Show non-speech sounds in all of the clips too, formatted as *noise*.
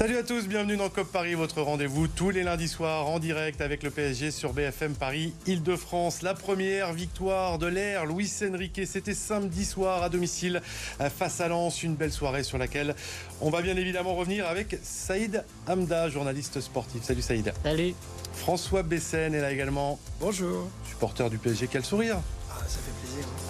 Salut à tous, bienvenue dans COP Paris, votre rendez-vous tous les lundis soirs en direct avec le PSG sur BFM Paris Île-de-France. La première victoire de l'ère, Luis Enrique, c'était samedi soir à domicile face à Lens, une belle soirée sur laquelle on va bien évidemment revenir avec Saïd Hamda, journaliste sportif. Salut Saïd. Salut. François Bessen est là également. Bonjour. Supporter du PSG, quel sourire ah, ça fait plaisir.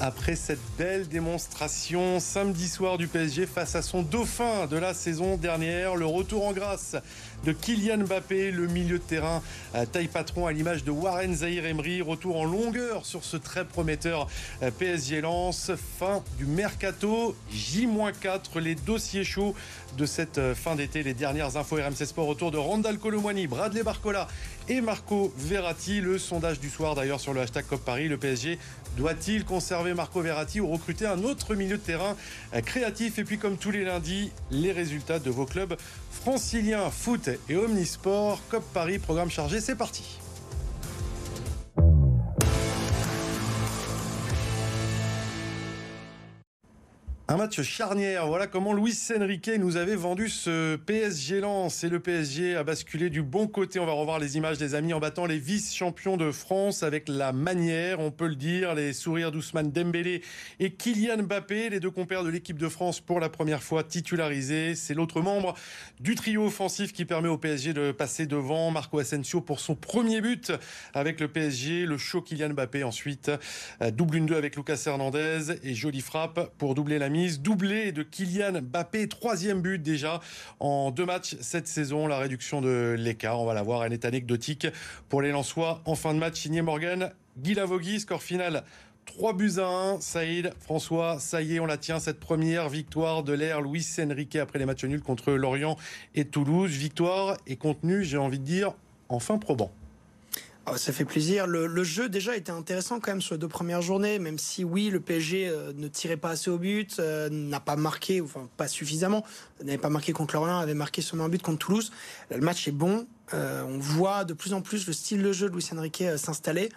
Après cette belle démonstration samedi soir du PSG face à son dauphin de la saison dernière, le retour en grâce de Kylian Mbappé, le milieu de terrain euh, taille patron à l'image de Warren Zahir Emery, retour en longueur sur ce très prometteur euh, PSG Lens, fin du mercato J-4, les dossiers chauds de cette euh, fin d'été, les dernières infos RMC Sport autour de Randall Colomwani, Bradley Barcola et Marco Verratti, le sondage du soir d'ailleurs sur le hashtag COP Paris, le PSG doit-il conserver Marco Verratti ou recruter un autre milieu de terrain créatif? Et puis comme tous les lundis, les résultats de vos clubs franciliens, foot et omnisport. COP Paris, programme chargé, c'est parti. Un match charnière. Voilà comment Luis Enrique nous avait vendu ce PSG lance. Et le PSG a basculé du bon côté. On va revoir les images des amis en battant les vice-champions de France avec la manière, on peut le dire, les sourires d'Ousmane Dembélé et Kylian Mbappé, les deux compères de l'équipe de France pour la première fois titularisés. C'est l'autre membre du trio offensif qui permet au PSG de passer devant Marco Asensio pour son premier but avec le PSG. Le show Kylian Mbappé ensuite. Double une 2 avec Lucas Hernandez et jolie frappe pour doubler la doublé de Kylian Mbappé, troisième but déjà en deux matchs cette saison. La réduction de l'écart, on va la voir, elle est anecdotique pour les Lensois en fin de match. Signé Morgan, Guy Lavogui, score final 3 buts à 1. Saïd, François, ça y est, on la tient, cette première victoire de l'ère Luis Enrique après les matchs nuls contre Lorient et Toulouse. Victoire et contenu, j'ai envie de dire, enfin probant. Ah, ça fait plaisir. Le, jeu déjà était intéressant quand même sur les deux premières journées, même si oui, le PSG euh, ne tirait pas assez au but, euh, n'a pas marqué, enfin pas suffisamment, n'avait pas marqué contre Lorient, avait marqué seulement un but contre Toulouse. le match est bon. Euh, on voit de plus en plus le style de jeu de Luis Enrique s'installer.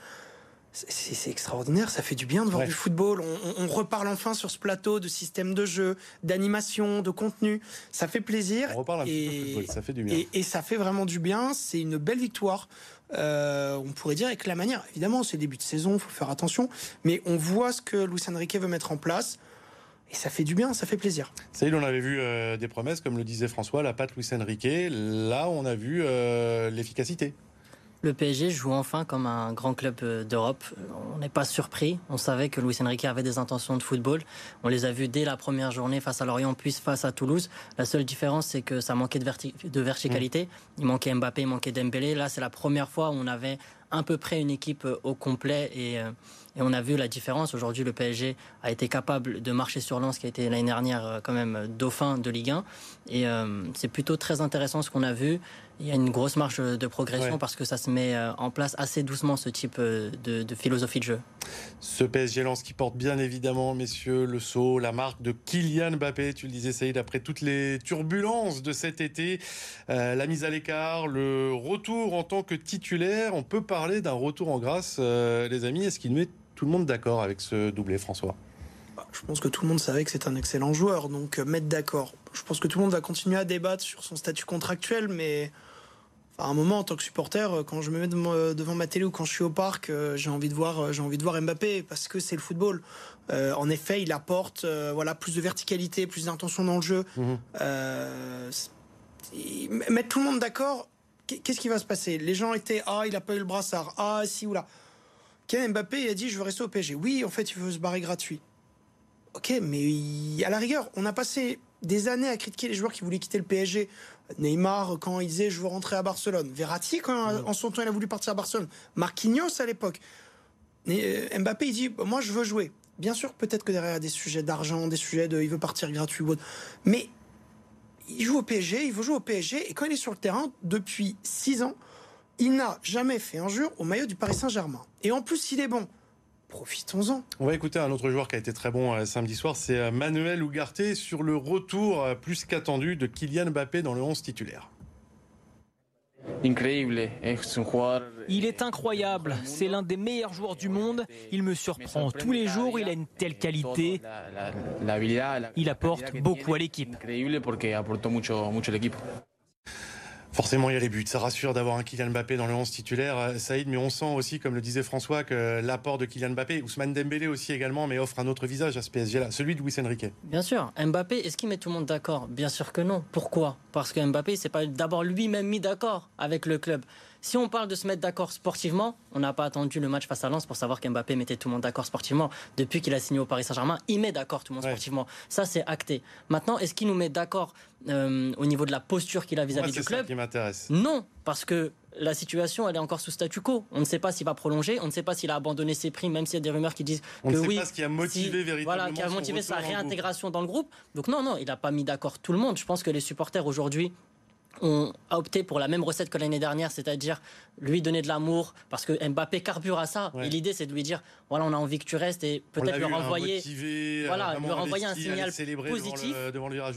C'est extraordinaire, ça fait du bien de voir du football. On, reparle enfin sur ce plateau de système de jeu, d'animation, de contenu. Ça fait plaisir. On reparle un et, peu de football, ça fait du bien. et ça fait vraiment du bien. C'est une belle victoire euh, on pourrait dire avec la manière. Évidemment, c'est début de saison, il faut faire attention. Mais on voit ce que Luis Enrique veut mettre en place. Et ça fait du bien, ça fait plaisir. Ça y on avait vu euh, des promesses, comme le disait François, la patte Luis Enrique. Là, on a vu euh, l'efficacité le PSG joue enfin comme un grand club euh, d'Europe. On n'est pas surpris. On savait que Luis Enrique avait des intentions de football. On les a vus dès la première journée face à Lorient, puis face à Toulouse. La seule différence, c'est que ça manquait de, de verticalité. Mm. Il manquait Mbappé, il manquait Dembélé. Là, c'est la première fois où on avait à peu près une équipe euh, au complet et, euh, et on a vu la différence. Aujourd'hui, le PSG a été capable de marcher sur Lens, qui a été l'année dernière quand même dauphin de Ligue 1. Et c'est plutôt très intéressant ce qu'on a vu il y a une grosse marge de progression parce que ça se met euh, en place assez doucement ce type euh, de, philosophie de jeu. Ce PSG lance qui porte bien évidemment, messieurs, le saut, la marque de Kylian Mbappé. Tu le disais, Saïd, après toutes les turbulences de cet été, euh, la mise à l'écart, le retour en tant que titulaire. On peut parler d'un retour en grâce, les amis. Est-ce qu'il met tout le monde d'accord avec ce doublé, François? Je pense que tout le monde savait que c'est un excellent joueur, donc mettre d'accord. Je pense que tout le monde va continuer à débattre sur son statut contractuel, mais à un moment, en tant que supporter, euh, quand je me mets euh, devant ma télé ou quand je suis au parc, euh, j'ai envie de voir, j'ai envie de voir Mbappé parce que c'est le football. en effet, il apporte, voilà, plus de verticalité, plus d'intention dans le jeu. Mhm. mettre tout le monde d'accord, qu'est-ce qui va se passer? Les gens étaient ah, il a pas eu le brassard, ah, si ou là. Ken Mbappé a dit je veux rester au PSG. Oui, en fait, il veut se barrer gratuit. Ok, mais à la rigueur, on a passé des années à critiquer les joueurs qui voulaient quitter le PSG. Neymar, quand il disait je veux rentrer à Barcelone. Verratti, quand en son temps il a voulu partir à Barcelone. Marquinhos à l'époque. Euh, Mbappé, il dit moi je veux jouer. Bien sûr, peut-être que derrière il y a des sujets d'argent, des sujets de il veut partir gratuit. Mais il joue au PSG, il veut jouer au PSG. Et quand il est sur le terrain, depuis 6 ans, il n'a jamais fait un jeu au maillot du Paris Saint-Germain. Et en plus, il est bon profitons-en. On va écouter un autre joueur qui a été très bon euh, samedi soir, c'est euh, Manuel Ugarte sur le retour euh, plus qu'attendu de Kylian Mbappé dans le 11 titulaire. Il est incroyable, c'est l'un des meilleurs joueurs du monde, il me surprend tous les jours, il a une telle qualité, il apporte beaucoup à l'équipe. Forcément, il y a les buts. Ça rassure d'avoir un Kylian Mbappé dans le 11 titulaire, euh, Saïd, mais on sent aussi, comme le disait François, que l'apport de Kylian Mbappé, Ousmane Dembélé aussi également, mais offre un autre visage à ce PSG-là, celui de Luis Enrique. Bien sûr. Mbappé, est-ce qu'il met tout le monde d'accord? Bien sûr que non. Pourquoi? Parce que Mbappé, c'est pas d'abord lui-même mis d'accord avec le club. Si on parle de se mettre d'accord sportivement, on n'a pas attendu le match face à Lens pour savoir qu'Mbappé mettait tout le monde d'accord sportivement. Depuis qu'il a signé au Paris Saint-Germain, il met d'accord tout le monde sportivement. Ça, c'est acté. Maintenant, est-ce qu'il nous met d'accord euh, au niveau de la posture qu'il a vis-à-vis du club qui m'intéresse. Non, parce que la situation, elle est encore sous statu quo. On ne sait pas s'il va prolonger, on ne sait pas s'il a abandonné ses primes, même s'il y a des rumeurs qui disent on que ne sait oui. Pas ce qui a motivé véritablement. Voilà, qui a motivé sa réintégration dans le groupe. Donc non, non, il n'a pas mis d'accord tout le monde. Je pense que les supporters aujourd'hui on a opté pour la même recette que l'année dernière, c'est-à-dire lui donner de l'amour, parce que Mbappé carbure à ça. Et l'idée, c'est de lui dire, voilà, on a envie que tu restes et peut-être lui renvoyer, euh, voilà, lui renvoyer un signal positif.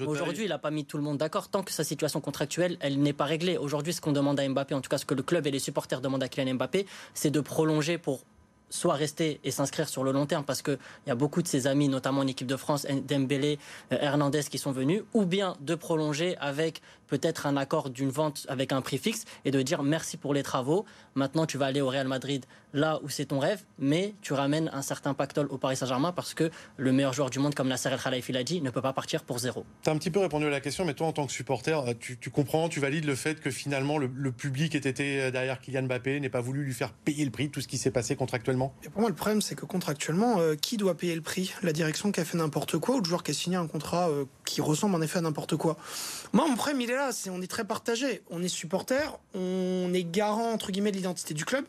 Aujourd'hui, il n'a pas mis tout le monde d'accord tant que sa situation contractuelle, elle n'est pas réglée. Aujourd'hui, ce qu'on demande à Mbappé, en tout cas ce que le club et les supporters demandent à Kylian Mbappé, c'est de prolonger pour soit rester et s'inscrire sur le long terme parce qu'il y a beaucoup de ses amis, notamment en équipe de France, Dembélé, euh, Hernandez qui sont venus, ou bien de prolonger avec peut-être un accord d'une vente avec un prix fixe et de dire merci pour les travaux. Maintenant, tu vas aller au Real Madrid là où c'est ton rêve, mais tu ramènes un certain pactole au Paris Saint-Germain parce que le meilleur joueur du monde, comme Nasser El Khelaifi l'a dit, ne peut pas partir pour zéro. Tu as un petit peu répondu à la question, mais toi, en tant que supporter, euh, tu, comprends, tu valides le fait que finalement le, public ait été euh, derrière Kylian Mbappé, n'ait pas voulu lui faire payer le prix, tout ce qui s'est passé contractuellement et Pour moi, le problème, c'est que contractuellement, euh, qui doit payer le prix? La direction qui a fait n'importe quoi ou le joueur qui a signé un contrat qui ressemble en effet à n'importe quoi? Moi, mon problème, il est là, c'est on est très partagé. On est supporter, on est garant entre guillemets de l'identité du club.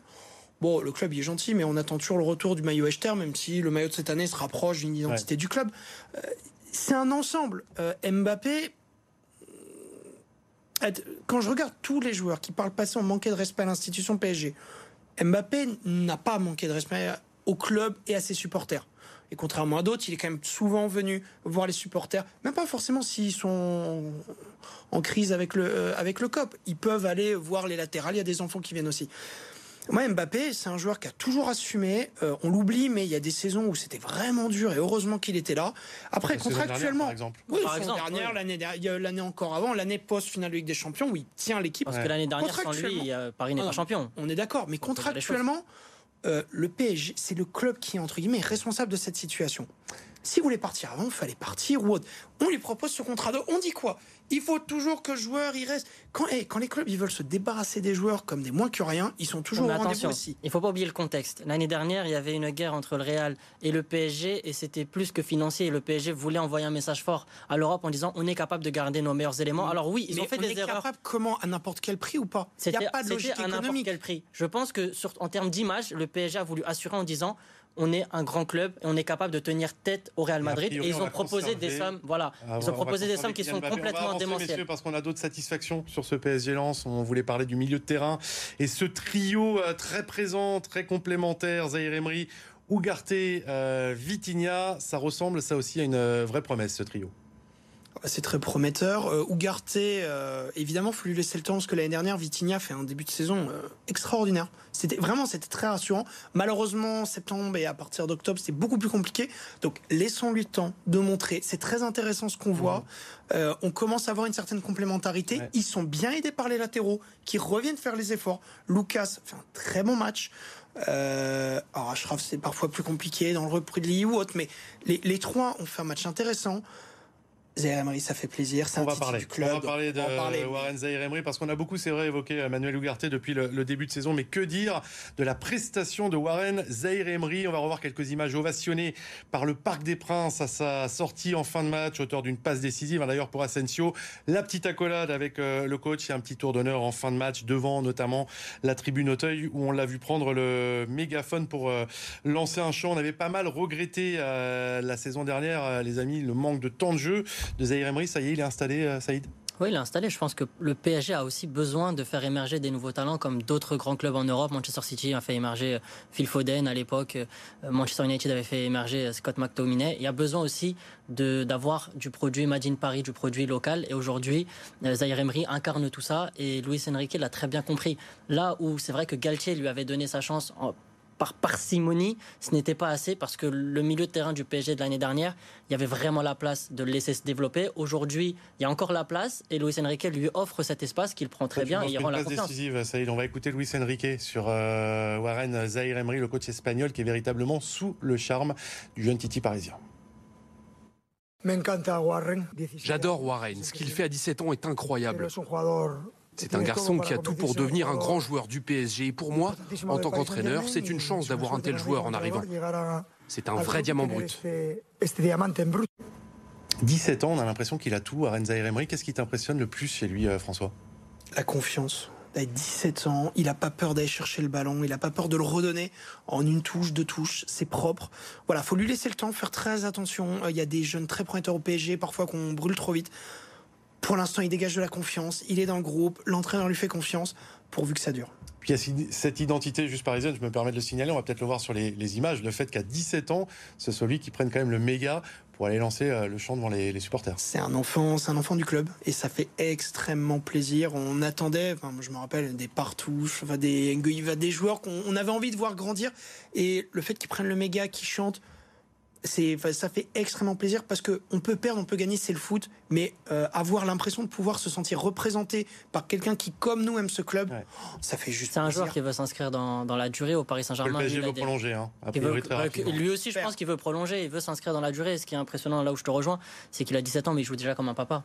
Bon, le club il est gentil, mais on attend toujours le retour du maillot Echter, même si le maillot de cette année se rapproche d'une identité du club. Euh, c'est un ensemble. Euh, Mbappé, euh, quand je regarde tous les joueurs qui parlent passé ont manqué de respect à l'institution PSG, Mbappé n'a pas manqué de respect au club et à ses supporters. Et contrairement à d'autres, il est quand même souvent venu voir les supporters, même pas forcément s'ils sont en crise avec le, euh, COP. Ils peuvent aller voir les latérales, il y a des enfants qui viennent aussi. Moi, Mbappé, c'est un joueur qui a toujours assumé. Euh, on l'oublie, mais il y a des saisons où c'était vraiment dur et heureusement qu'il était là. Après, contractuellement, par exemple. oui, par exemple, dernière, l'année l'année encore avant, l'année post finale de Ligue des Champions, où il tient l'équipe. Parce que l'année dernière, sans lui, Paris n'est pas champion. On est d'accord, mais contractuellement, euh, le PSG, c'est le club qui est entre guillemets responsable de cette situation. Si vous voulez partir avant, il fallait partir ou autre. On lui propose ce contrat de. On dit quoi? Il faut toujours que le joueur y reste. Quand, quand les clubs ils veulent se débarrasser des joueurs comme des moins que rien, ils sont toujours au rendez-vous aussi. Il faut pas oublier le contexte. L'année dernière, il y avait une guerre entre le Real et le PSG et c'était plus que financier. Et le PSG voulait envoyer un message fort à l'Europe en disant on est capable de garder nos meilleurs éléments. Alors oui, ils ont fait des erreurs. capable comment à n'importe quel prix ou pas? Il n'y a pas de logique à économique. quel prix. Je pense que sur, en termes d'image, le PSG a voulu assurer en disant on est un grand club et on est capable de tenir tête au Real Madrid. Et, ils ont proposé des sommes, voilà, ah, ils ont proposé des sommes qui sont complètement démentielles. parce qu'on a d'autres satisfactions sur ce PSG Lens. On voulait parler du milieu de terrain et ce trio euh, très présent, très complémentaire, Zahir Emery, Ugarte, euh, Vitinha, ça ressemble ça aussi à une euh, vraie promesse ce trio. C'est très prometteur. Euh, Ugarte, euh, évidemment, faut lui laisser le temps parce que l'année dernière, Vitinha fait un début de saison euh, extraordinaire. C'était vraiment, c'était très rassurant. Malheureusement, septembre et à partir d'octobre, c'est beaucoup plus compliqué. Donc, laissons-lui le temps de montrer. C'est très intéressant ce qu'on voit. Euh, on commence à avoir une certaine complémentarité. Ils sont bien aidés par les latéraux qui reviennent faire les efforts. Lucas fait un très bon match. Euh, alors Ashraf, c'est parfois plus compliqué dans le repris de ou autre, mais les, les trois ont fait un match intéressant. Zaire Emery, ça fait plaisir. On va parler. club. On va parler de Warren Zaire Emery parce qu'on a beaucoup, c'est vrai, évoqué Manuel Ugarte depuis le, début de saison. Mais que dire de la prestation de Warren Zaire Emery On va revoir quelques images ovationnées par le Parc des Princes à sa sortie en fin de match, auteur d'une passe décisive. Hein, d'ailleurs, pour Asensio, la petite accolade avec euh, le coach et un petit tour d'honneur en fin de match devant notamment la tribune Auteuil où on l'a vu prendre le mégaphone pour euh, lancer un chant. On avait pas mal regretté euh, la saison dernière, les amis, le manque de temps de jeu de Zahir Emery. Ça y est, il est installé, euh, Saïd oui, il est installé. Je pense que le PSG a aussi besoin de faire émerger des nouveaux talents comme d'autres grands clubs en Europe. Manchester City a fait émerger euh, Phil Foden à l'époque. Euh, Manchester United avait fait émerger Scott McTominay. Il y a besoin aussi d'avoir du produit Imagine Paris, du produit local. Et aujourd'hui, Zaire Emery incarne tout ça et Luis Enrique l'a très bien compris. Là où c'est vrai que Galtier lui avait donné sa chance par parcimonie, ce n'était pas assez parce que le milieu de terrain du PSG de l'année dernière, il y avait vraiment la place de le laisser se développer. Aujourd'hui, il y a encore la place et Luis Enrique lui offre cet espace qu'il prend très bien et il rend la confiance. décisive, Saïd. On va écouter Luis Enrique sur euh, Warren Zahir Emery, le coach espagnol qui est véritablement sous le charme du jeune Titi parisien. J'adore Warren. Ce qu'il fait à 17 ans est incroyable. C'est un garçon qui a tout pour devenir un grand joueur du PSG. Et pour moi, en tant qu'entraîneur, c'est une chance d'avoir un tel joueur en arrivant. C'est un vrai diamant brut. 17 ans, on a l'impression qu'il a tout. Arenza Emery, qu'est-ce qui t'impressionne le plus chez lui, euh, François? La confiance. À 17 ans, il n'a pas peur d'aller chercher le ballon, il n'a pas peur de le redonner en une touche, deux touches, c'est propre. Voilà, faut lui laisser le temps, faire très attention. Euh, il y a des jeunes très prometteurs au PSG, parfois qu'on brûle trop vite. Pour l'instant, il dégage de la confiance, il est dans le groupe, l'entraîneur lui fait confiance, pourvu que ça dure. Puis il y a cette identité juste parisienne, je me permets de le signaler, on va peut-être le voir sur les, images, le fait qu'à 17 ans, c'est celui qui prenne quand même le méga pour aller lancer euh, le chant devant les, supporters. C'est un enfant, c'est un enfant du club et ça fait extrêmement plaisir. On attendait, je me rappelle des partouches, des des joueurs qu'on avait envie de voir grandir et le fait qu'ils prennent le méga, qu'ils chantent, ça fait extrêmement plaisir parce que on peut perdre, on peut gagner, c'est le foot, mais euh, avoir l'impression de pouvoir se sentir représenté par quelqu'un qui, comme nous, aime ce club, ça fait juste. C'est un joueur qui veut s'inscrire dans, la durée au Paris Saint-Germain. Le PSG veut prolonger, hein, lui aussi, je pense qu'il veut prolonger, il veut s'inscrire dans la durée. Ce qui est impressionnant là où je te rejoins, c'est qu'il a 17 ans, mais il joue déjà comme un papa.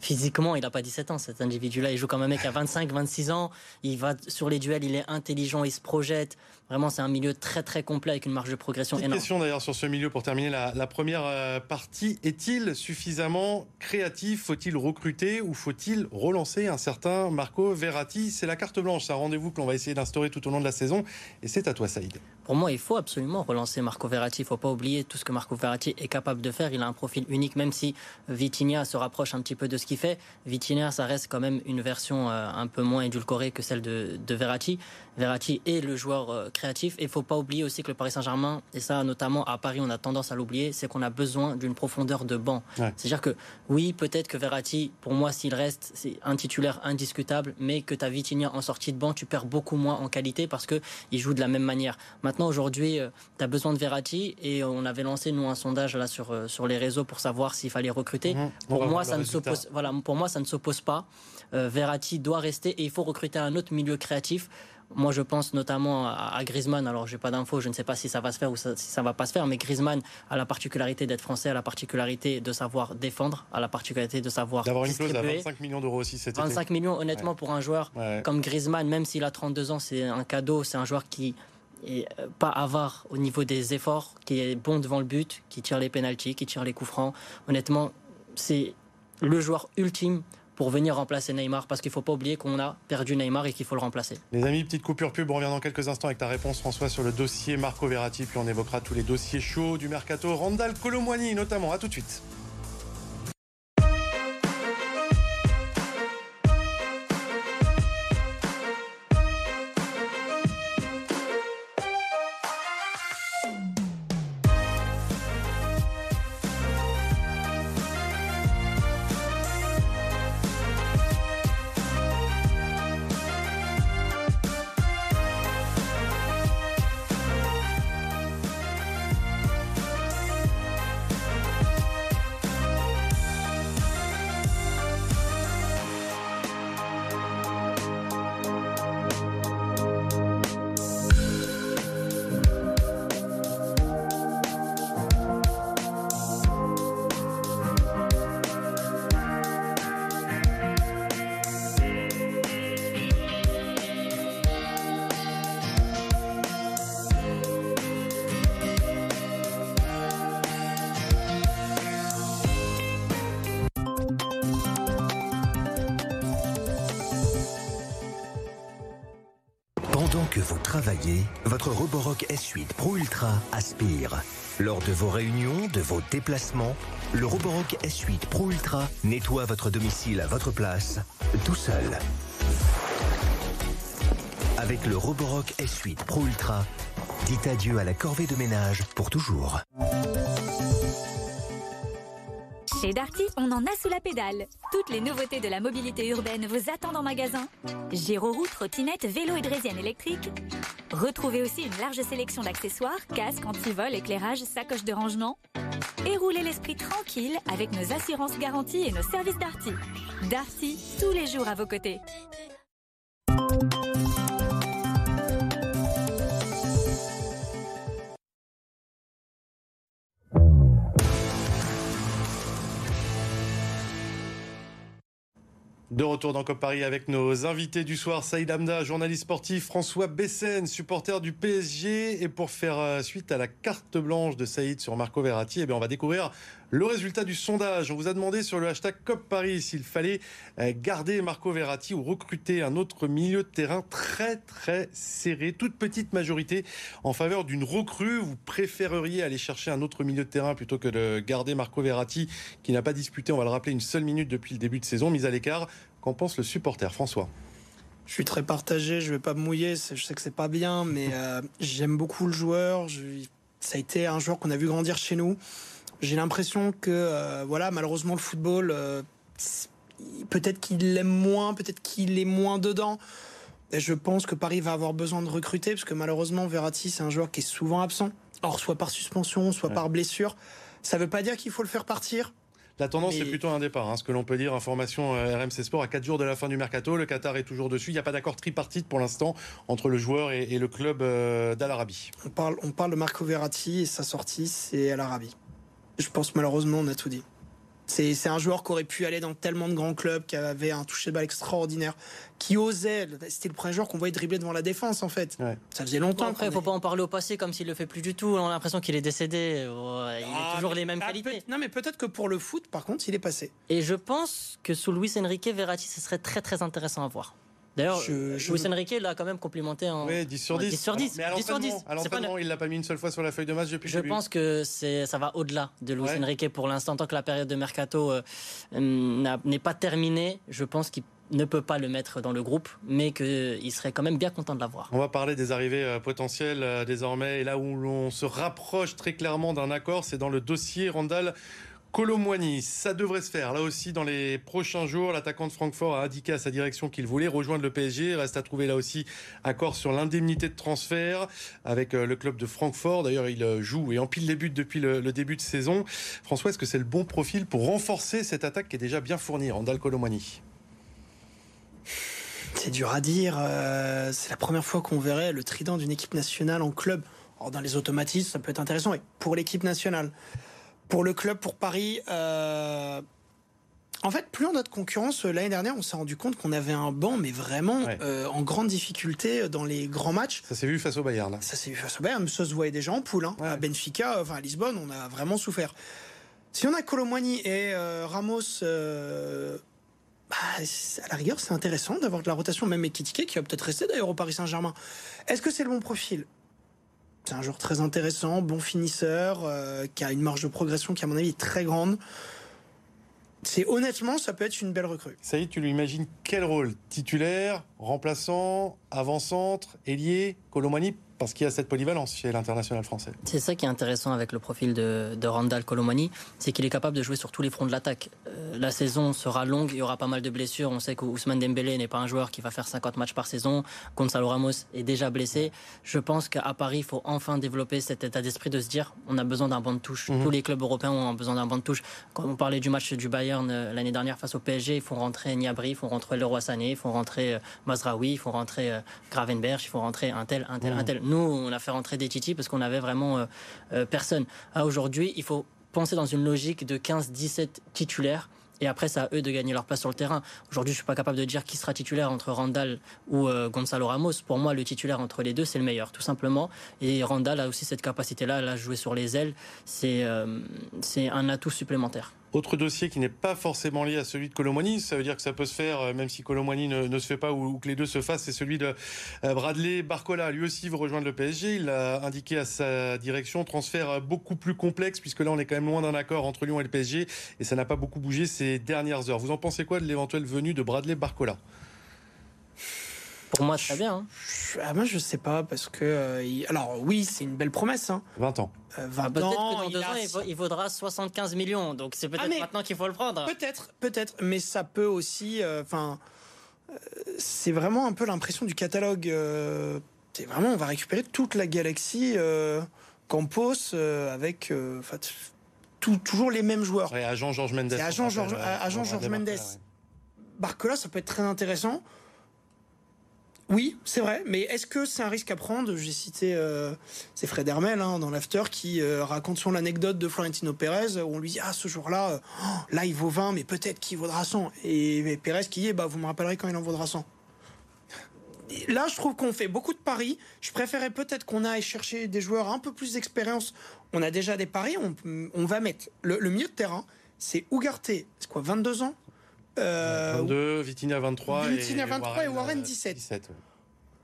Physiquement, il n'a pas 17 ans, cet individu-là. Il joue comme un mec à 25, 26 ans. Il va sur les duels, il est intelligent, il se projette. Vraiment, c'est un milieu très très complet avec une marge de progression Petite énorme. question d'ailleurs sur ce milieu pour terminer la, première euh, partie. Est-il suffisamment créatif? Faut-il recruter ou faut-il relancer un certain Marco Verratti? C'est la carte blanche, c'est un rendez-vous que l'on va essayer d'instaurer tout au long de la saison. Et c'est à toi, Saïd. Pour moi, il faut absolument relancer Marco Verratti. Il ne faut pas oublier tout ce que Marco Verratti est capable de faire. Il a un profil unique, même si Vitinha se rapproche un petit peu de ce qu'il fait. Vitinha, ça reste quand même une version euh, un peu moins édulcorée que celle de, de Verratti. Verratti est le joueur euh, créatif. Et il faut pas oublier aussi que le Paris Saint-Germain, et ça notamment à Paris, on a tendance à l'oublier, c'est qu'on a besoin d'une profondeur de banc. C'est-à-dire que oui, peut-être que Verratti, pour moi, s'il reste, c'est un titulaire indiscutable, mais que tu as Vitinha en sortie de banc, tu perds beaucoup moins en qualité parce que il joue de la même manière. Maintenant, aujourd'hui, euh, tu as besoin de Verratti et on avait lancé nous un sondage là sur sur les réseaux pour savoir s'il fallait recruter. Pour moi, ça ne s'oppose voilà, pour moi ça ne s'oppose pas. Verratti doit rester et il faut recruter un autre milieu créatif. Moi, je pense notamment à, Griezmann. Alors, j'ai pas d'infos, je ne sais pas si ça va se faire ou si ça va pas se faire, mais Griezmann a la particularité d'être français, a la particularité de savoir défendre, a la particularité de savoir d'avoir une clause à 25 millions d'euros aussi cet 25 millions, honnêtement, pour un joueur comme Griezmann, même s'il a 32 ans, c'est un cadeau. C'est un joueur qui est euh, pas avare au niveau des efforts, qui est bon devant le but, qui tire les pénalties, qui tire les coups francs. Honnêtement, c'est le joueur ultime pour venir remplacer Neymar parce qu'il ne faut pas oublier qu'on a perdu Neymar et qu'il faut le remplacer. Les amis, petite coupure pub, on revient dans quelques instants avec ta réponse François sur le dossier Marco Verratti, puis on évoquera tous les dossiers chauds du mercato, Randall Colomwani notamment. À tout de suite. Roborock S8 Pro Ultra aspire. Lors de vos réunions, de vos déplacements, le Roborock S8 Pro Ultra nettoie votre domicile à votre place, tout seul. Avec le Roborock S8 Pro Ultra, dites adieu à la corvée de ménage pour toujours. Chez Darty, on en a sous la pédale. Toutes les nouveautés de la mobilité urbaine vous attendent en magasin. Gyroroute, trottinette, vélo et draisienne électrique Retrouvez aussi une large sélection d'accessoires, casques, anti-vol, éclairage, sacoches de rangement. Et roulez l'esprit tranquille avec nos assurances garanties et nos services Darty. Darty, tous les jours à vos côtés. De retour dans COP Paris avec nos invités du soir, Saïd Hamda, journaliste sportif, François Bessen, supporter du PSG. Et pour faire euh, suite à la carte blanche de Saïd sur Marco Verratti, eh bien on va découvrir le résultat du sondage. On vous a demandé sur le hashtag COP Paris s'il fallait euh, garder Marco Verratti ou recruter un autre milieu de terrain très très serré, toute petite majorité en faveur d'une recrue. Vous préféreriez aller chercher un autre milieu de terrain plutôt que de garder Marco Verratti qui n'a pas disputé, on va le rappeler, une seule minute depuis le début de saison, mise à l'écart. Qu'en pense le supporter François? Je suis très partagé, je vais pas me mouiller, je sais que c'est pas bien, mais euh, j'aime beaucoup le joueur. ça a été un joueur qu'on a vu grandir chez nous. J'ai l'impression que, euh, voilà, malheureusement, le football, euh, peut-être qu'il l'aime moins, peut-être qu'il est moins dedans. Et je pense que Paris va avoir besoin de recruter, parce que malheureusement, Verratti, c'est un joueur qui est souvent absent. Or, soit par suspension, soit par blessure. Ça ne veut pas dire qu'il faut le faire partir. La tendance est plutôt un départ, hein, ce que l'on peut dire. Information euh, RMC Sport à 4 jours de la fin du mercato. Le Qatar est toujours dessus. Il n'y a pas d'accord tripartite pour l'instant entre le joueur et, le club euh, d'Al Arabi. On parle, on parle de Marco Verratti et sa sortie, c'est Al Arabi. Je pense malheureusement, on a tout dit. C'est un joueur qui aurait pu aller dans tellement de grands clubs, qui avait un toucher de balle extraordinaire, qui osait. C'était le premier joueur qu'on voyait dribbler devant la défense, en fait. Ça faisait longtemps. après, il ne faut pas en parler au passé comme s'il le fait plus du tout. On a l'impression qu'il est décédé. il a ah, toujours les mêmes ah, qualités. Non, mais peut-être que pour le foot, par contre, il est passé. Et je pense que sous Luis Enrique, Verratti, ce serait très très intéressant à voir. D'ailleurs, Luis Enrique l'a quand même complimenté en oui, 10 sur 10. 10 sur 10. Mais à l'entraînement, il l'a pas mis une seule fois sur la feuille de match depuis Je pense que ça va au-delà de Luis Enrique pour l'instant. Tant que la période de mercato euh, n'est pas terminée, je pense qu'il ne peut pas le mettre dans le groupe, mais qu'il serait quand même bien content de l'avoir. On va parler des arrivées euh, potentielles euh, désormais. Et là où l'on se rapproche très clairement d'un accord, c'est dans le dossier Randall Colomboigny, ça devrait se faire. Là aussi, dans les prochains jours, l'attaquant de Francfort a indiqué à sa direction qu'il voulait rejoindre le PSG. Reste à trouver là aussi accord sur l'indemnité de transfert avec euh, le club de Francfort. D'ailleurs, il euh, joue et empile les buts depuis le, début de saison. François, est-ce que c'est le bon profil pour renforcer cette attaque qui est déjà bien fournie, Randall Colomboigny? C'est dur à dire. Euh, c'est la première fois qu'on verrait le trident d'une équipe nationale en club. dans les automatismes, ça peut être intéressant. Et pour l'équipe nationale. Pour le club, pour Paris, euh, en fait, plus on a de concurrence, euh, l'année dernière, on s'est rendu compte qu'on avait un banc, mais vraiment euh, en grande difficulté dans les grands matchs. Ça s'est vu face au Bayern, là. Ça s'est vu face au Bayern, ça se voyait déjà en poule. Hein. À Benfica, enfin à Lisbonne, on a vraiment souffert. Si on a Colomwani et Ramos, bah, à la rigueur, c'est intéressant d'avoir de la rotation, même Ekitike, qui va peut-être rester d'ailleurs au Paris Saint-Germain. Est-ce que c'est le bon profil? C'est un joueur très intéressant, bon finisseur, euh, qui a une marge de progression qui, à mon avis, est très grande. C'est honnêtement, ça peut être une belle recrue. Ça y est, tu lui imagines quel rôle? Titulaire, remplaçant, avant-centre, ailier, Colomani parce qu'il y a cette polyvalence chez l'international français. C'est ça qui est intéressant avec le profil de, de Randall Colomani, c'est qu'il est capable de jouer sur tous les fronts de l'attaque. Euh, la saison sera longue, il y aura pas mal de blessures. On sait qu'Ousmane Dembélé n'est pas un joueur qui va faire 50 matchs par saison. Gonzalo Ramos est déjà blessé. Je pense qu'à Paris, il faut enfin développer cet état d'esprit de se dire on a besoin d'un banc de touche. Mhm. Tous les clubs européens ont besoin d'un banc de touche. Quand on parlait du match du Bayern euh, l'année dernière face au PSG, il faut rentrer Niabri, il faut rentrer Leroy Sané, il faut rentrer euh, Mazraoui, il faut rentrer Gravenberch, il faut rentrer un tel, un tel, un mhm. tel. Nous, on a fait rentrer des Titi parce qu'on avait vraiment euh, euh, personne. À aujourd'hui, il faut penser dans une logique de 15-17 titulaires. Et après, c'est à eux de gagner leur place sur le terrain. Aujourd'hui, je suis pas capable de dire qui sera titulaire entre Randall ou euh, Gonzalo Ramos. Pour moi, le titulaire entre les deux, c'est le meilleur, tout simplement. Et Randall a aussi cette capacité-là, là, jouer sur les ailes. C'est un atout supplémentaire. Autre dossier qui n'est pas forcément lié à celui de Colomani, ça veut dire que ça peut se faire euh, même si Colomani ne, se fait pas ou, que les deux se fassent, c'est celui de euh, Bradley Barcola. Lui aussi veut rejoindre le PSG. Il a indiqué à sa direction transfert beaucoup plus complexe puisque là on est quand même loin d'un accord entre Lyon et le PSG et ça n'a pas beaucoup bougé ces dernières heures. Vous en pensez quoi de l'éventuelle venue de Bradley Barcola? Pour moi, très bien. Hein. Ah, moi, je sais pas, parce que. Euh, alors, oui, c'est une belle promesse. Hein. 20 ans. 20 euh, ah, peut-être que dans deux ans, il, vaudra 75 millions. Donc, c'est peut-être ah, maintenant qu'il faut le prendre. Peut-être, peut-être. Mais ça peut aussi. Euh, enfin. c'est vraiment un peu l'impression du catalogue c'est vraiment, on va récupérer toute la galaxie euh, Campos euh, avec euh, toujours les mêmes joueurs. Ouais, agent Georges Mendes. C'est agent Georges Mendes. Barcola, ça peut être très intéressant. Oui, c'est vrai, mais est-ce que c'est un risque à prendre? J'ai cité, euh, c'est Fred Hermel hein, dans l'after qui euh, raconte son anecdote de Florentino Pérez où on lui dit ah ce jour-là, euh, là il vaut 20, mais peut-être qu'il vaudra 100. Et, Pérez qui dit bah vous me rappellerez quand il en vaudra 100. là, je trouve qu'on fait beaucoup de paris. Je préférais peut-être qu'on aille chercher des joueurs un peu plus d'expérience. On a déjà des paris, on, va mettre le, milieu de terrain. C'est Ougarté, c'est quoi, 22 ans? 22, euh, Vitinha 23. Vitinha 23 et Warren, 17.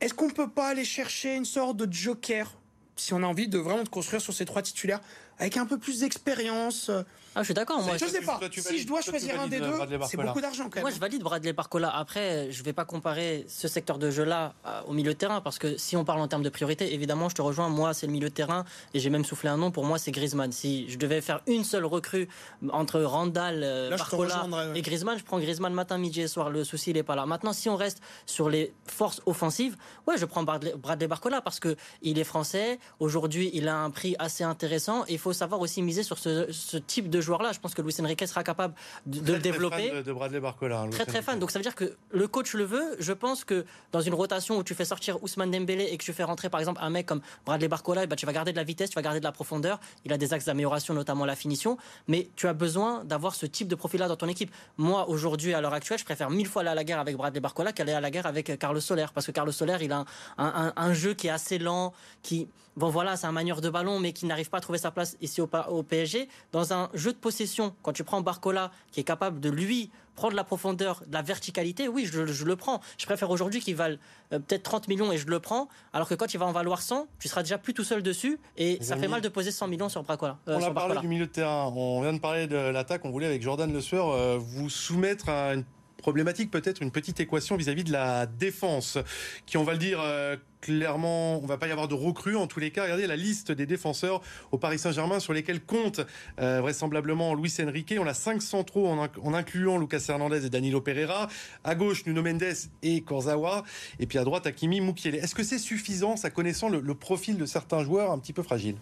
Est-ce qu'on peut pas aller chercher une sorte de joker si on a envie de vraiment de construire sur ces trois titulaires avec un peu plus d'expérience ah, je suis d'accord. Moi, je sais pas. si je dois choisir un des deux, c'est beaucoup d'argent quand même. Moi, je valide Bradley Barcola. Après, je vais pas comparer ce secteur de jeu-là au milieu de terrain parce que si on parle en termes de priorité, évidemment, je te rejoins. Moi, c'est le milieu de terrain et j'ai même soufflé un nom. Pour moi, c'est Griezmann. Si je devais faire une seule recrue entre Randall, euh, Barcola et Griezmann, je prends Griezmann matin, midi et soir. Le souci, il est pas là. Maintenant, si on reste sur les forces offensives, ouais, je prends Bradley, Barcola parce que il est français. Aujourd'hui, il a un prix assez intéressant. Il faut savoir aussi miser sur ce, ce type de joueur-là. Je pense que Luis Enrique sera capable de, le développer. Fan de, Bradley Barcola. Hein, très très fan. Donc ça veut dire que le coach le veut. Je pense que dans une rotation où tu fais sortir Ousmane Dembélé et que tu fais rentrer par exemple un mec comme Bradley Barcola, bah, tu vas garder de la vitesse, tu vas garder de la profondeur. Il a des axes d'amélioration, notamment la finition. Mais tu as besoin d'avoir ce type de profil-là dans ton équipe. Moi, aujourd'hui, à l'heure actuelle, je préfère mille fois aller à la guerre avec Bradley Barcola qu'aller à la guerre avec Carlos Soler. Parce que Carlos Soler, il a un, un jeu qui est assez lent, qui bon voilà, c'est un manieur de ballon, mais qui n'arrive pas à trouver sa place ici au, PSG. Dans un jeu de possession, quand tu prends Barcola, qui est capable de lui prendre la profondeur, de la verticalité, oui, je, le prends. Je préfère aujourd'hui qu'il valent euh, peut-être 30 millions et je le prends, alors que quand il va en valoir 100, tu seras déjà plus tout seul dessus et ça fait mal de poser 100 millions sur Barcola. Euh, on a parlé du milieu de terrain, on vient de parler de l'attaque, on voulait avec Jordan Le Sueur euh, vous soumettre à une problématique, peut-être une petite équation vis-à-vis de la défense, qui, on va le dire euh, clairement, on va pas y avoir de recrues. En tous les cas, regardez la liste des défenseurs au Paris Saint-Germain sur lesquels compte euh, vraisemblablement Luis Enrique. On a cinq centraux en, incluant Lucas Hernandez et Danilo Pereira. À gauche, Nuno Mendes et Korzawa. Et puis à droite, Hakimi Mukiele. Est-ce que c'est suffisant, ça connaissant le profil de certains joueurs un petit peu fragiles?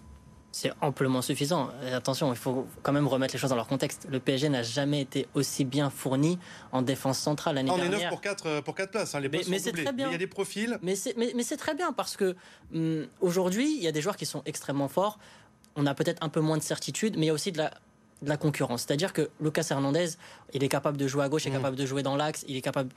C'est amplement suffisant. attention, il faut quand même remettre les choses dans leur contexte. Le PSG n'a jamais été aussi bien fourni en défense centrale l'année dernière. On est 9 pour 4, euh, pour 4 places, hein, les mais, mais sont Très bien. il y a des profils. Mais c'est, mais, c'est très bien parce que hum, aujourd'hui, il y a des joueurs qui sont extrêmement forts. On a peut-être un peu moins de certitude, mais il y a aussi de la, de la concurrence. C'est-à-dire que Lucas Hernandez, il est capable de jouer à gauche, il est mmh. capable de jouer dans l'axe, il est capable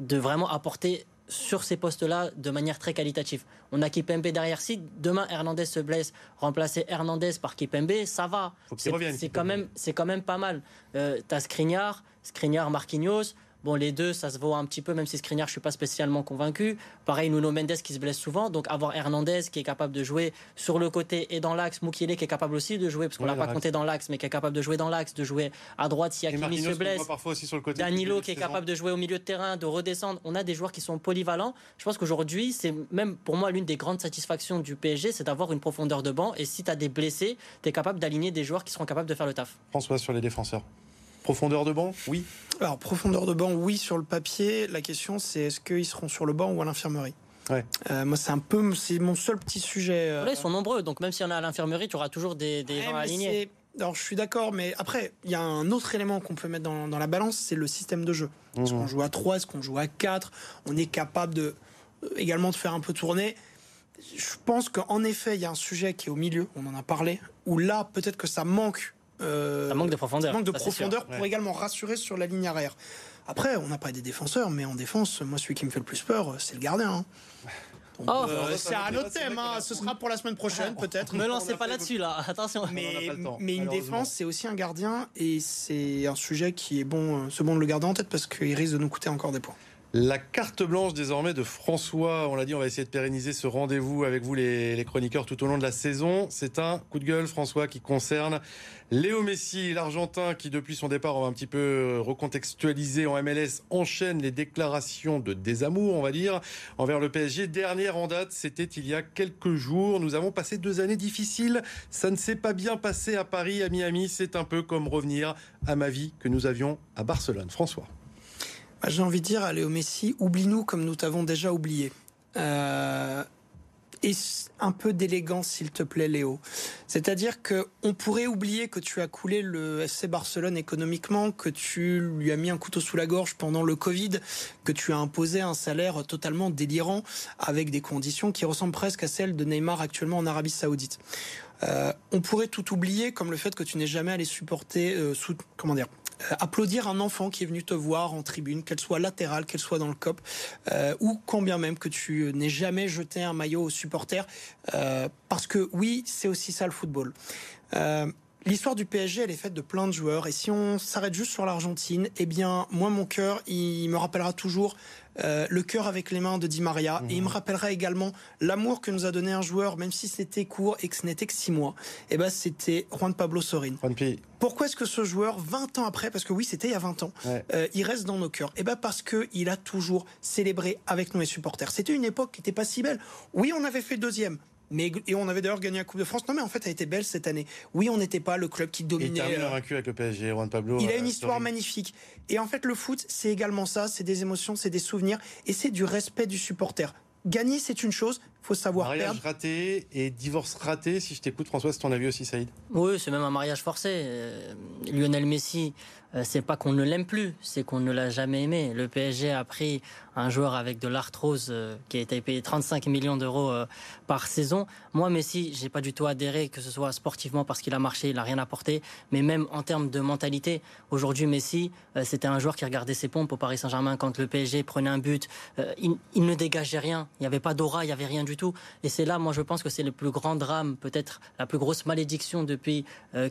de vraiment apporter sur ces postes-là de manière très qualitative. On a Kipembe derrière. Si demain Hernandez se blesse, remplacer Hernandez par Kipembe, ça va. C'est quand même, c'est quand même pas mal. Euh, T'as Skriniar, Skriniar, Marquinhos. Bon, les deux, ça se vaut un petit peu, même si Skriniar, je suis pas spécialement convaincu. Pareil, Nuno Mendes qui se blesse souvent. Donc, avoir Hernandez qui est capable de jouer sur le côté et dans l'axe. Mukiele qui est capable aussi de jouer, parce qu'on l'a pas compté dans l'axe, mais qui est capable de jouer dans l'axe, de jouer à droite si Hakimi se blesse. Aussi sur le côté Danilo qui est capable de jouer au milieu de terrain, de redescendre. On a des joueurs qui sont polyvalents. Je pense qu'aujourd'hui, c'est même pour moi l'une des grandes satisfactions du PSG, c'est d'avoir une profondeur de banc. Et si tu as des blessés, tu es capable d'aligner des joueurs qui seront capables de faire le taf. François, sur les défenseurs. Profondeur de banc, oui. Alors, profondeur de banc, oui, sur le papier. La question, c'est est-ce qu'ils seront sur le banc ou à l'infirmerie Ouais. Euh, moi, c'est un peu, c'est mon seul petit sujet. Euh. ils sont nombreux, donc même s'il y en a à l'infirmerie, tu auras toujours des, gens alignés. Alors, je suis d'accord, mais après, il y a un autre élément qu'on peut mettre dans, la balance, c'est le système de jeu. Est-ce qu'on mmh. joue à 3, est-ce qu'on joue à 4 On est capable de euh, également de faire un peu tourner. Je pense qu'en effet, il y a un sujet qui est au milieu, on en a parlé, où là, peut-être que ça manque euh, ça manque de profondeur. manque de profondeur pour également rassurer sur la ligne arrière. Après, on n'a pas des défenseurs, mais en défense, moi, celui qui me fait le plus peur, c'est le gardien. Hein. Oh. Euh, c'est un autre thème, hein. ce sera pour la semaine prochaine peut-être. *laughs* Ne lancez pas là-dessus là, *laughs* attention. Mais, mais une défense, c'est aussi un gardien et c'est un sujet qui est bon, euh, ce bon de le garder en tête parce qu'il risque de nous coûter encore des points. La carte blanche désormais de François. On l'a dit, on va essayer de pérenniser ce rendez-vous avec vous les, chroniqueurs tout au long de la saison. C'est un coup de gueule, François, qui concerne Léo Messi, l'Argentin, qui depuis son départ, on va un petit peu recontextualiser en MLS, enchaîne les déclarations de désamour, on va dire, envers le PSG. Dernière en date, c'était il y a quelques jours. Nous avons passé deux années difficiles. Ça ne s'est pas bien passé à Paris, à Miami. C'est un peu comme revenir à ma vie que nous avions à Barcelone. François. Bah, j'ai envie de dire à Léo Messi, oublie-nous comme nous t'avons déjà oublié. Euh, et un peu d'élégance, s'il te plaît, Léo. C'est-à-dire que on pourrait oublier que tu as coulé le FC Barcelone économiquement, que tu lui as mis un couteau sous la gorge pendant le Covid, que tu as imposé un salaire totalement délirant avec des conditions qui ressemblent presque à celles de Neymar actuellement en Arabie Saoudite. Euh, on pourrait tout oublier, comme le fait que tu n'es jamais allé supporter, euh, sous, comment dire, applaudir un enfant qui est venu te voir en tribune, qu'elle soit latérale, qu'elle soit dans le cop, euh, ou combien même que tu n'aies jamais jeté un maillot aux supporters, euh, parce que oui, c'est aussi ça le football. L'histoire du PSG, elle est faite de plein de joueurs. Et si on s'arrête juste sur l'Argentine, eh bien, moi, mon cœur, il me rappellera toujours euh, le cœur avec les mains de Di Maria. Et il me mhm. rappellera également l'amour que nous a donné un joueur, même si c'était court et que ce n'était que six mois. Et eh ben, c'était Juan Pablo Sorin. Pourquoi est-ce que ce joueur, 20 ans après, parce que oui, c'était il y a 20 ans, euh, il reste dans nos cœurs? Eh ben parce que il a toujours célébré avec nous les supporters. C'était une époque qui n'était pas si belle. Oui, on avait fait deuxième, mais, et on avait d'ailleurs gagné la Coupe de France. Non, mais en fait, elle était belle cette année. Oui, on n'était pas le club qui dominait. Il termine vaincu avec le PSG, Juan Pablo. Il a une euh, histoire magnifique. Et en fait, le foot, c'est également ça. C'est des émotions, c'est des souvenirs, et c'est du respect du supporter. Gagner, c'est une chose, faut savoir mariage raté et divorce raté. Si je t'écoute, François, c'est ton avis aussi, Saïd? Oui, c'est même un mariage forcé. Euh, Lionel Messi, euh, c'est pas qu'on ne l'aime plus, c'est qu'on ne l'a jamais aimé. Le PSG a pris un joueur avec de l'arthrose euh, qui a été payé 35 millions d'euros euh, par saison. Moi, Messi, j'ai pas du tout adhéré, que ce soit sportivement parce qu'il a marché, il a rien apporté, mais même en termes de mentalité. Aujourd'hui, Messi, c'était un joueur qui regardait ses pompes au Paris Saint-Germain quand le PSG prenait un but. Il, il, ne dégageait rien. Il n'y avait pas d'aura, il n'y avait rien du tout. Et c'est là, moi, je pense que c'est le plus grand drame, peut-être la plus grosse malédiction depuis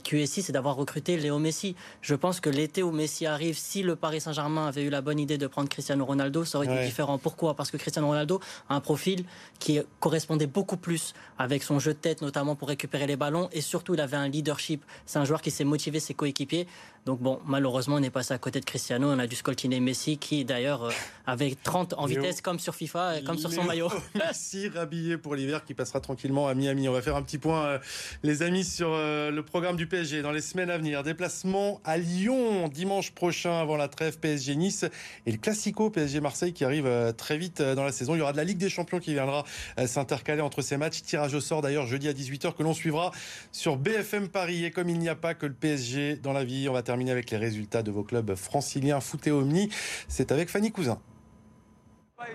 QSI, c'est d'avoir recruté Léo Messi. Je pense que les où Messi arrive, si le Paris Saint-Germain avait eu la bonne idée de prendre Cristiano Ronaldo, ça aurait été différent. Pourquoi? Parce que Cristiano Ronaldo a un profil qui correspondait beaucoup plus avec son jeu de tête, notamment pour récupérer les ballons, et surtout il avait un leadership. C'est un joueur qui s'est motivé ses coéquipiers. Donc bon, malheureusement, on est passé à côté de Cristiano. On a dû scoltiner Messi qui, d'ailleurs, euh, avait 30 en vitesse comme sur FIFA, comme sur son maillot. *laughs* Merci, rhabillé pour l'hiver qui passera tranquillement à Miami. On va faire un petit point, euh, les amis, sur euh, le programme du PSG dans les semaines à venir. Déplacement à Lyon dimanche prochain avant la trêve PSG Nice et le Classico PSG Marseille qui arrive très vite dans la saison. Il y aura de la Ligue des Champions qui viendra s'intercaler entre ces matchs. Tirage au sort d'ailleurs jeudi à 18h que l'on suivra sur BFM Paris. Et comme il n'y a pas que le PSG dans la vie, on va terminer avec les résultats de vos clubs franciliens foot et omni. C'est avec Fanny Cousin.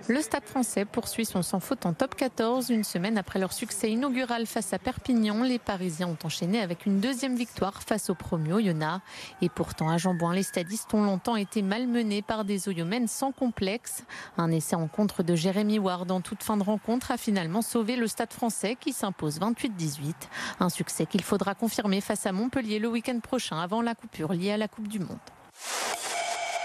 Le Stade français poursuit son sans faute en top 14. Une semaine après leur succès inaugural face à Perpignan, les Parisiens ont enchaîné avec une deuxième victoire face au premier Oyonnax. Et pourtant, à Jambouin, les stadistes ont longtemps été malmenés par des Oyomènes sans complexe. Un essai en contre de Jérémy Ward en toute fin de rencontre a finalement sauvé le Stade français qui s'impose 28-18. Un succès qu'il faudra confirmer face à Montpellier le week-end prochain avant la coupure liée à la Coupe du Monde.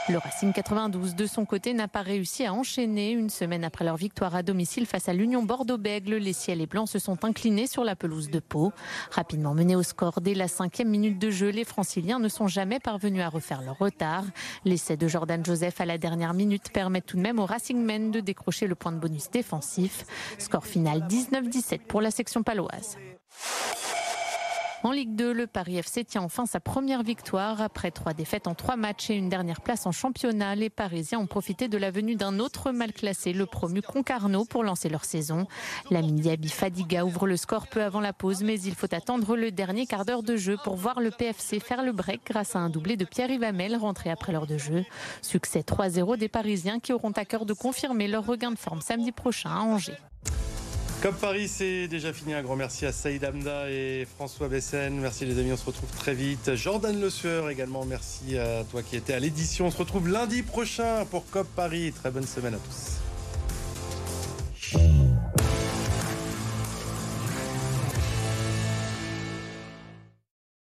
Le Racing 92, de son côté, n'a pas réussi à enchaîner. Une semaine après leur victoire à domicile face à l'Union Bordeaux-Bègle, les ciels et blancs se sont inclinés sur la pelouse de Pau. Rapidement menés au score dès la cinquième minute de jeu, les franciliens ne sont jamais parvenus à refaire leur retard. L'essai de Jordan Joseph à la dernière minute permet tout de même au Racing Men de décrocher le point de bonus défensif. Score final 19-17 pour la section paloise. En Ligue 2, le Paris FC tient enfin sa première victoire. Après trois défaites en trois matchs et une dernière place en championnat, les Parisiens ont profité de la venue d'un autre mal classé, le promu Concarneau, pour lancer leur saison. La Diaby Fadiga ouvre le score peu avant la pause, mais il faut attendre le dernier quart d'heure de jeu pour voir le PFC faire le break grâce à un doublé de Pierre Ivamel rentré après l'heure de jeu. Succès 3-0 des Parisiens qui auront à cœur de confirmer leur regain de forme samedi prochain à Angers. Comme Paris, c'est déjà fini. Un grand merci à Saïd Amda et François Bessen. Merci les amis, on se retrouve très vite. Jordan Le Sueur également, merci à toi qui étais à l'édition. On se retrouve lundi prochain pour COP Paris. Très bonne semaine à tous.